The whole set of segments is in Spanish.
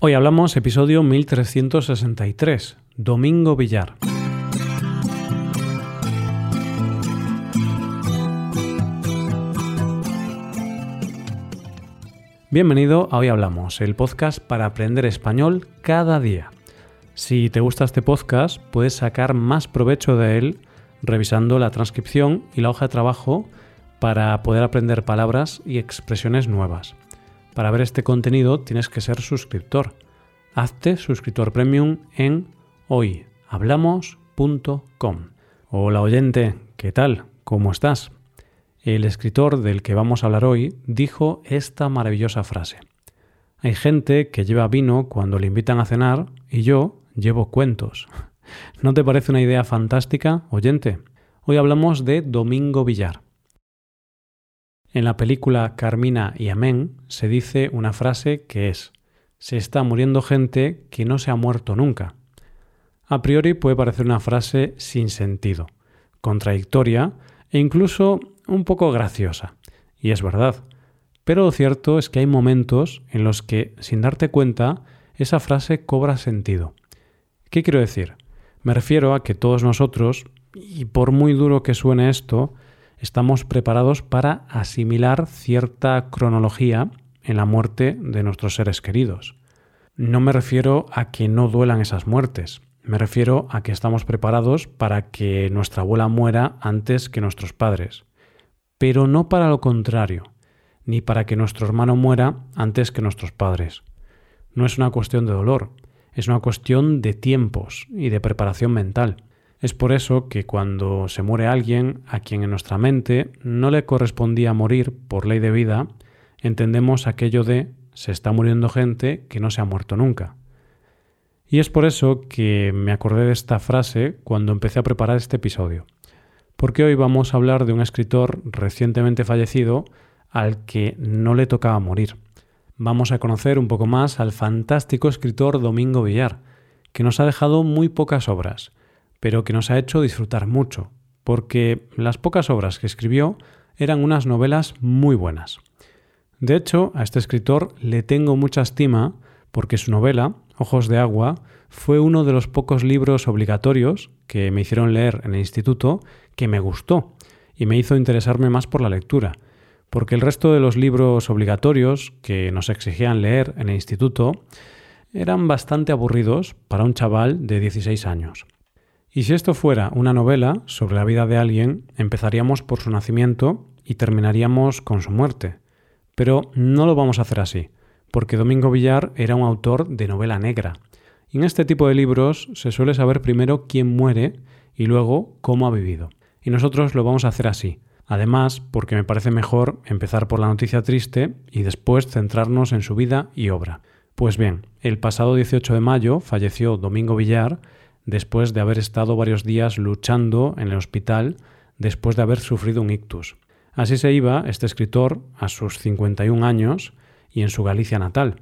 Hoy hablamos episodio 1363, Domingo Villar. Bienvenido a Hoy Hablamos, el podcast para aprender español cada día. Si te gusta este podcast, puedes sacar más provecho de él revisando la transcripción y la hoja de trabajo para poder aprender palabras y expresiones nuevas. Para ver este contenido tienes que ser suscriptor. Hazte suscriptor premium en hoyhablamos.com. Hola oyente, ¿qué tal? ¿Cómo estás? El escritor del que vamos a hablar hoy dijo esta maravillosa frase. Hay gente que lleva vino cuando le invitan a cenar y yo llevo cuentos. ¿No te parece una idea fantástica, oyente? Hoy hablamos de Domingo Villar. En la película Carmina y Amén se dice una frase que es se está muriendo gente que no se ha muerto nunca. A priori puede parecer una frase sin sentido, contradictoria e incluso un poco graciosa. Y es verdad. Pero lo cierto es que hay momentos en los que, sin darte cuenta, esa frase cobra sentido. ¿Qué quiero decir? Me refiero a que todos nosotros, y por muy duro que suene esto, estamos preparados para asimilar cierta cronología en la muerte de nuestros seres queridos. No me refiero a que no duelan esas muertes, me refiero a que estamos preparados para que nuestra abuela muera antes que nuestros padres, pero no para lo contrario, ni para que nuestro hermano muera antes que nuestros padres. No es una cuestión de dolor, es una cuestión de tiempos y de preparación mental. Es por eso que cuando se muere alguien a quien en nuestra mente no le correspondía morir por ley de vida, entendemos aquello de se está muriendo gente que no se ha muerto nunca. Y es por eso que me acordé de esta frase cuando empecé a preparar este episodio, porque hoy vamos a hablar de un escritor recientemente fallecido al que no le tocaba morir. Vamos a conocer un poco más al fantástico escritor Domingo Villar, que nos ha dejado muy pocas obras, pero que nos ha hecho disfrutar mucho, porque las pocas obras que escribió eran unas novelas muy buenas. De hecho, a este escritor le tengo mucha estima porque su novela, Ojos de Agua, fue uno de los pocos libros obligatorios que me hicieron leer en el instituto que me gustó y me hizo interesarme más por la lectura, porque el resto de los libros obligatorios que nos exigían leer en el instituto eran bastante aburridos para un chaval de 16 años. Y si esto fuera una novela sobre la vida de alguien, empezaríamos por su nacimiento y terminaríamos con su muerte. Pero no lo vamos a hacer así, porque Domingo Villar era un autor de novela negra. Y en este tipo de libros se suele saber primero quién muere y luego cómo ha vivido. Y nosotros lo vamos a hacer así. Además, porque me parece mejor empezar por la noticia triste y después centrarnos en su vida y obra. Pues bien, el pasado 18 de mayo falleció Domingo Villar después de haber estado varios días luchando en el hospital después de haber sufrido un ictus. Así se iba este escritor a sus 51 años y en su Galicia natal.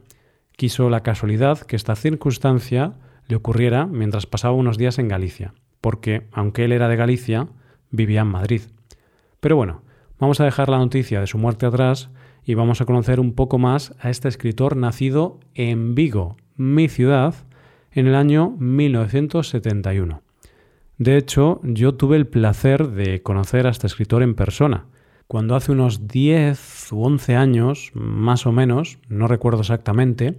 Quiso la casualidad que esta circunstancia le ocurriera mientras pasaba unos días en Galicia, porque, aunque él era de Galicia, vivía en Madrid. Pero bueno, vamos a dejar la noticia de su muerte atrás y vamos a conocer un poco más a este escritor nacido en Vigo, mi ciudad, en el año 1971. De hecho, yo tuve el placer de conocer a este escritor en persona, cuando hace unos 10 u 11 años, más o menos, no recuerdo exactamente,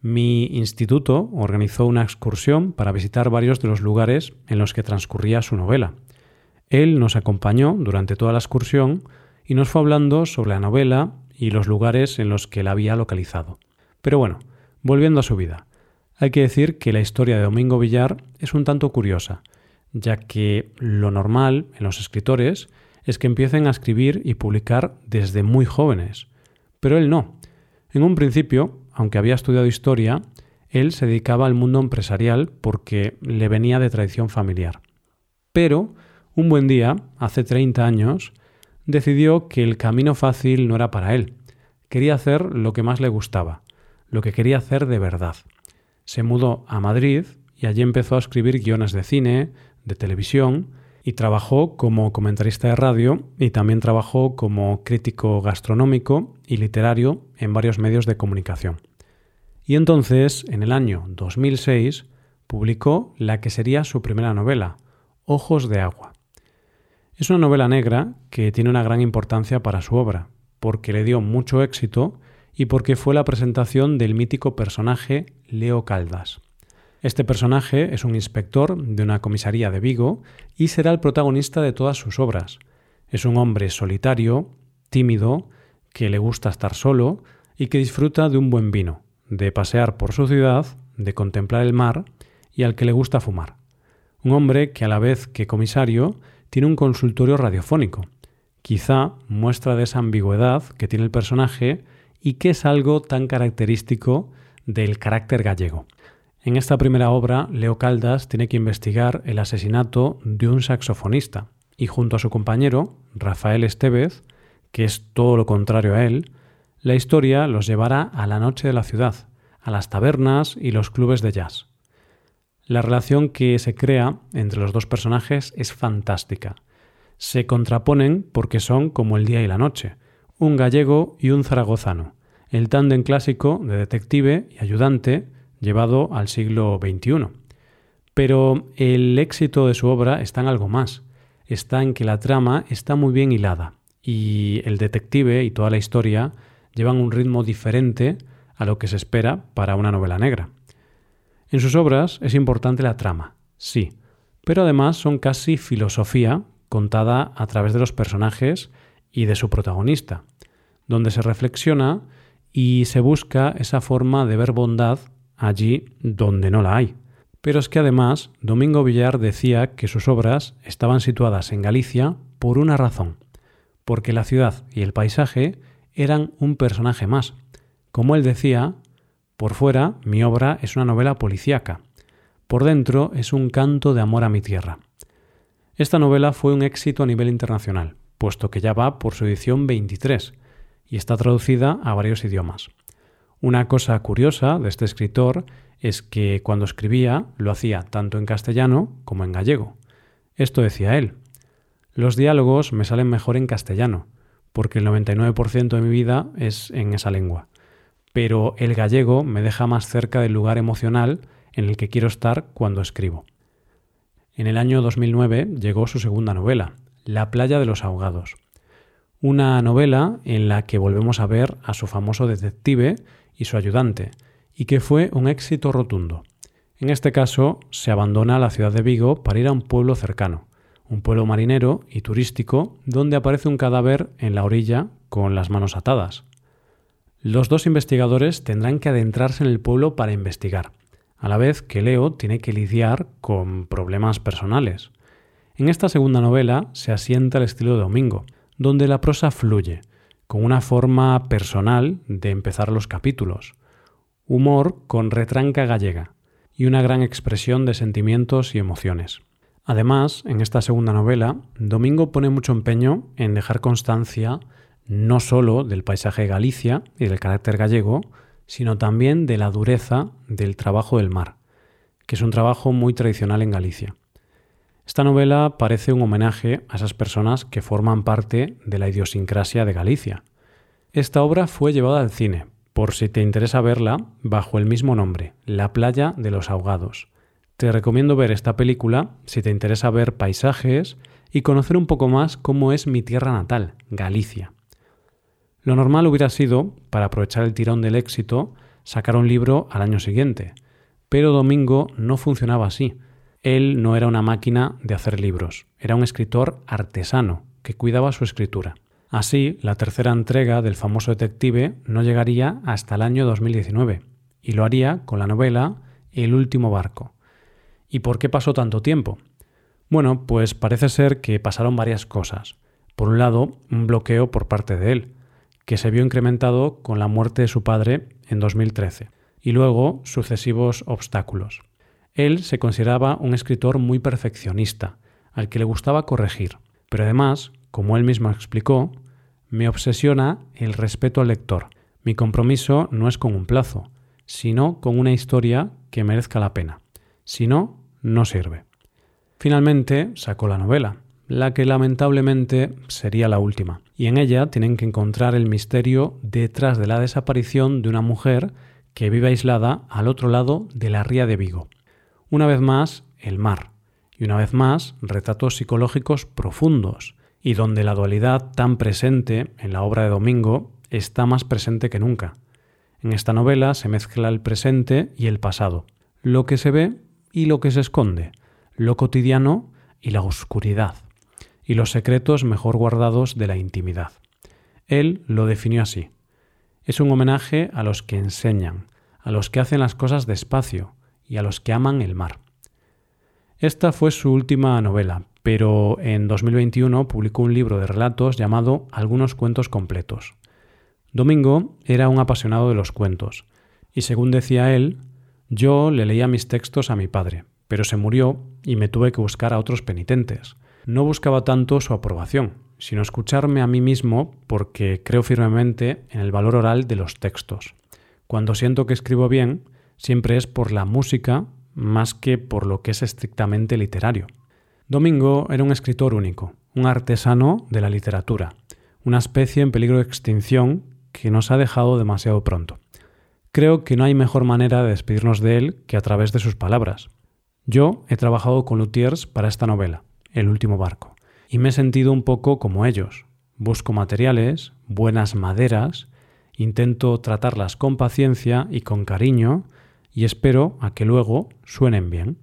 mi instituto organizó una excursión para visitar varios de los lugares en los que transcurría su novela. Él nos acompañó durante toda la excursión y nos fue hablando sobre la novela y los lugares en los que la había localizado. Pero bueno, volviendo a su vida. Hay que decir que la historia de Domingo Villar es un tanto curiosa, ya que lo normal en los escritores es que empiecen a escribir y publicar desde muy jóvenes. Pero él no. En un principio, aunque había estudiado historia, él se dedicaba al mundo empresarial porque le venía de tradición familiar. Pero, un buen día, hace 30 años, decidió que el camino fácil no era para él. Quería hacer lo que más le gustaba, lo que quería hacer de verdad se mudó a Madrid y allí empezó a escribir guiones de cine, de televisión, y trabajó como comentarista de radio y también trabajó como crítico gastronómico y literario en varios medios de comunicación. Y entonces, en el año 2006, publicó la que sería su primera novela, Ojos de Agua. Es una novela negra que tiene una gran importancia para su obra, porque le dio mucho éxito y porque fue la presentación del mítico personaje Leo Caldas. Este personaje es un inspector de una comisaría de Vigo y será el protagonista de todas sus obras. Es un hombre solitario, tímido, que le gusta estar solo y que disfruta de un buen vino, de pasear por su ciudad, de contemplar el mar y al que le gusta fumar. Un hombre que a la vez que comisario tiene un consultorio radiofónico, quizá muestra de esa ambigüedad que tiene el personaje y que es algo tan característico del carácter gallego. En esta primera obra, Leo Caldas tiene que investigar el asesinato de un saxofonista y junto a su compañero, Rafael Estevez, que es todo lo contrario a él, la historia los llevará a la noche de la ciudad, a las tabernas y los clubes de jazz. La relación que se crea entre los dos personajes es fantástica. Se contraponen porque son como el día y la noche, un gallego y un zaragozano, el tándem clásico de detective y ayudante llevado al siglo XXI. Pero el éxito de su obra está en algo más, está en que la trama está muy bien hilada y el detective y toda la historia llevan un ritmo diferente a lo que se espera para una novela negra. En sus obras es importante la trama, sí, pero además son casi filosofía contada a través de los personajes y de su protagonista, donde se reflexiona y se busca esa forma de ver bondad allí donde no la hay. Pero es que además Domingo Villar decía que sus obras estaban situadas en Galicia por una razón, porque la ciudad y el paisaje eran un personaje más. Como él decía, por fuera, mi obra es una novela policíaca. Por dentro es un canto de amor a mi tierra. Esta novela fue un éxito a nivel internacional, puesto que ya va por su edición 23 y está traducida a varios idiomas. Una cosa curiosa de este escritor es que cuando escribía lo hacía tanto en castellano como en gallego. Esto decía él. Los diálogos me salen mejor en castellano, porque el 99% de mi vida es en esa lengua pero el gallego me deja más cerca del lugar emocional en el que quiero estar cuando escribo. En el año 2009 llegó su segunda novela, La playa de los ahogados, una novela en la que volvemos a ver a su famoso detective y su ayudante, y que fue un éxito rotundo. En este caso, se abandona la ciudad de Vigo para ir a un pueblo cercano, un pueblo marinero y turístico donde aparece un cadáver en la orilla con las manos atadas. Los dos investigadores tendrán que adentrarse en el pueblo para investigar, a la vez que Leo tiene que lidiar con problemas personales. En esta segunda novela se asienta el estilo de Domingo, donde la prosa fluye, con una forma personal de empezar los capítulos, humor con retranca gallega y una gran expresión de sentimientos y emociones. Además, en esta segunda novela, Domingo pone mucho empeño en dejar constancia no solo del paisaje de Galicia y del carácter gallego, sino también de la dureza del trabajo del mar, que es un trabajo muy tradicional en Galicia. Esta novela parece un homenaje a esas personas que forman parte de la idiosincrasia de Galicia. Esta obra fue llevada al cine, por si te interesa verla, bajo el mismo nombre, La playa de los ahogados. Te recomiendo ver esta película si te interesa ver paisajes y conocer un poco más cómo es mi tierra natal, Galicia. Lo normal hubiera sido, para aprovechar el tirón del éxito, sacar un libro al año siguiente. Pero Domingo no funcionaba así. Él no era una máquina de hacer libros, era un escritor artesano que cuidaba su escritura. Así, la tercera entrega del famoso detective no llegaría hasta el año 2019, y lo haría con la novela El último barco. ¿Y por qué pasó tanto tiempo? Bueno, pues parece ser que pasaron varias cosas. Por un lado, un bloqueo por parte de él, que se vio incrementado con la muerte de su padre en 2013, y luego sucesivos obstáculos. Él se consideraba un escritor muy perfeccionista, al que le gustaba corregir, pero además, como él mismo explicó, me obsesiona el respeto al lector. Mi compromiso no es con un plazo, sino con una historia que merezca la pena. Si no, no sirve. Finalmente sacó la novela, la que lamentablemente sería la última, y en ella tienen que encontrar el misterio detrás de la desaparición de una mujer que vive aislada al otro lado de la ría de Vigo. Una vez más, el mar. Y una vez más, retratos psicológicos profundos, y donde la dualidad tan presente en la obra de Domingo está más presente que nunca. En esta novela se mezcla el presente y el pasado, lo que se ve y lo que se esconde, lo cotidiano y la oscuridad, y los secretos mejor guardados de la intimidad. Él lo definió así. Es un homenaje a los que enseñan, a los que hacen las cosas despacio y a los que aman el mar. Esta fue su última novela, pero en 2021 publicó un libro de relatos llamado Algunos cuentos completos. Domingo era un apasionado de los cuentos, y según decía él, yo le leía mis textos a mi padre, pero se murió y me tuve que buscar a otros penitentes. No buscaba tanto su aprobación, sino escucharme a mí mismo porque creo firmemente en el valor oral de los textos. Cuando siento que escribo bien, siempre es por la música más que por lo que es estrictamente literario. Domingo era un escritor único, un artesano de la literatura, una especie en peligro de extinción que nos ha dejado demasiado pronto. Creo que no hay mejor manera de despedirnos de él que a través de sus palabras. Yo he trabajado con luthiers para esta novela, El último barco, y me he sentido un poco como ellos. Busco materiales, buenas maderas, intento tratarlas con paciencia y con cariño y espero a que luego suenen bien.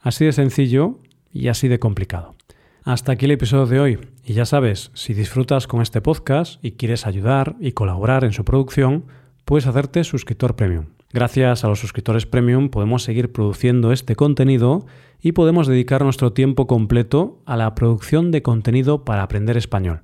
Así de sencillo y así de complicado. Hasta aquí el episodio de hoy. Y ya sabes, si disfrutas con este podcast y quieres ayudar y colaborar en su producción, puedes hacerte suscriptor premium. Gracias a los suscriptores premium podemos seguir produciendo este contenido y podemos dedicar nuestro tiempo completo a la producción de contenido para aprender español.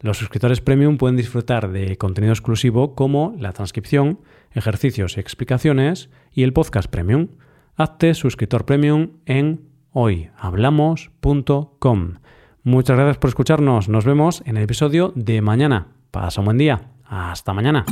Los suscriptores premium pueden disfrutar de contenido exclusivo como la transcripción, ejercicios y explicaciones y el podcast premium. Hazte suscriptor premium en hoyhablamos.com. Muchas gracias por escucharnos. Nos vemos en el episodio de mañana. Pasa un buen día. Hasta mañana.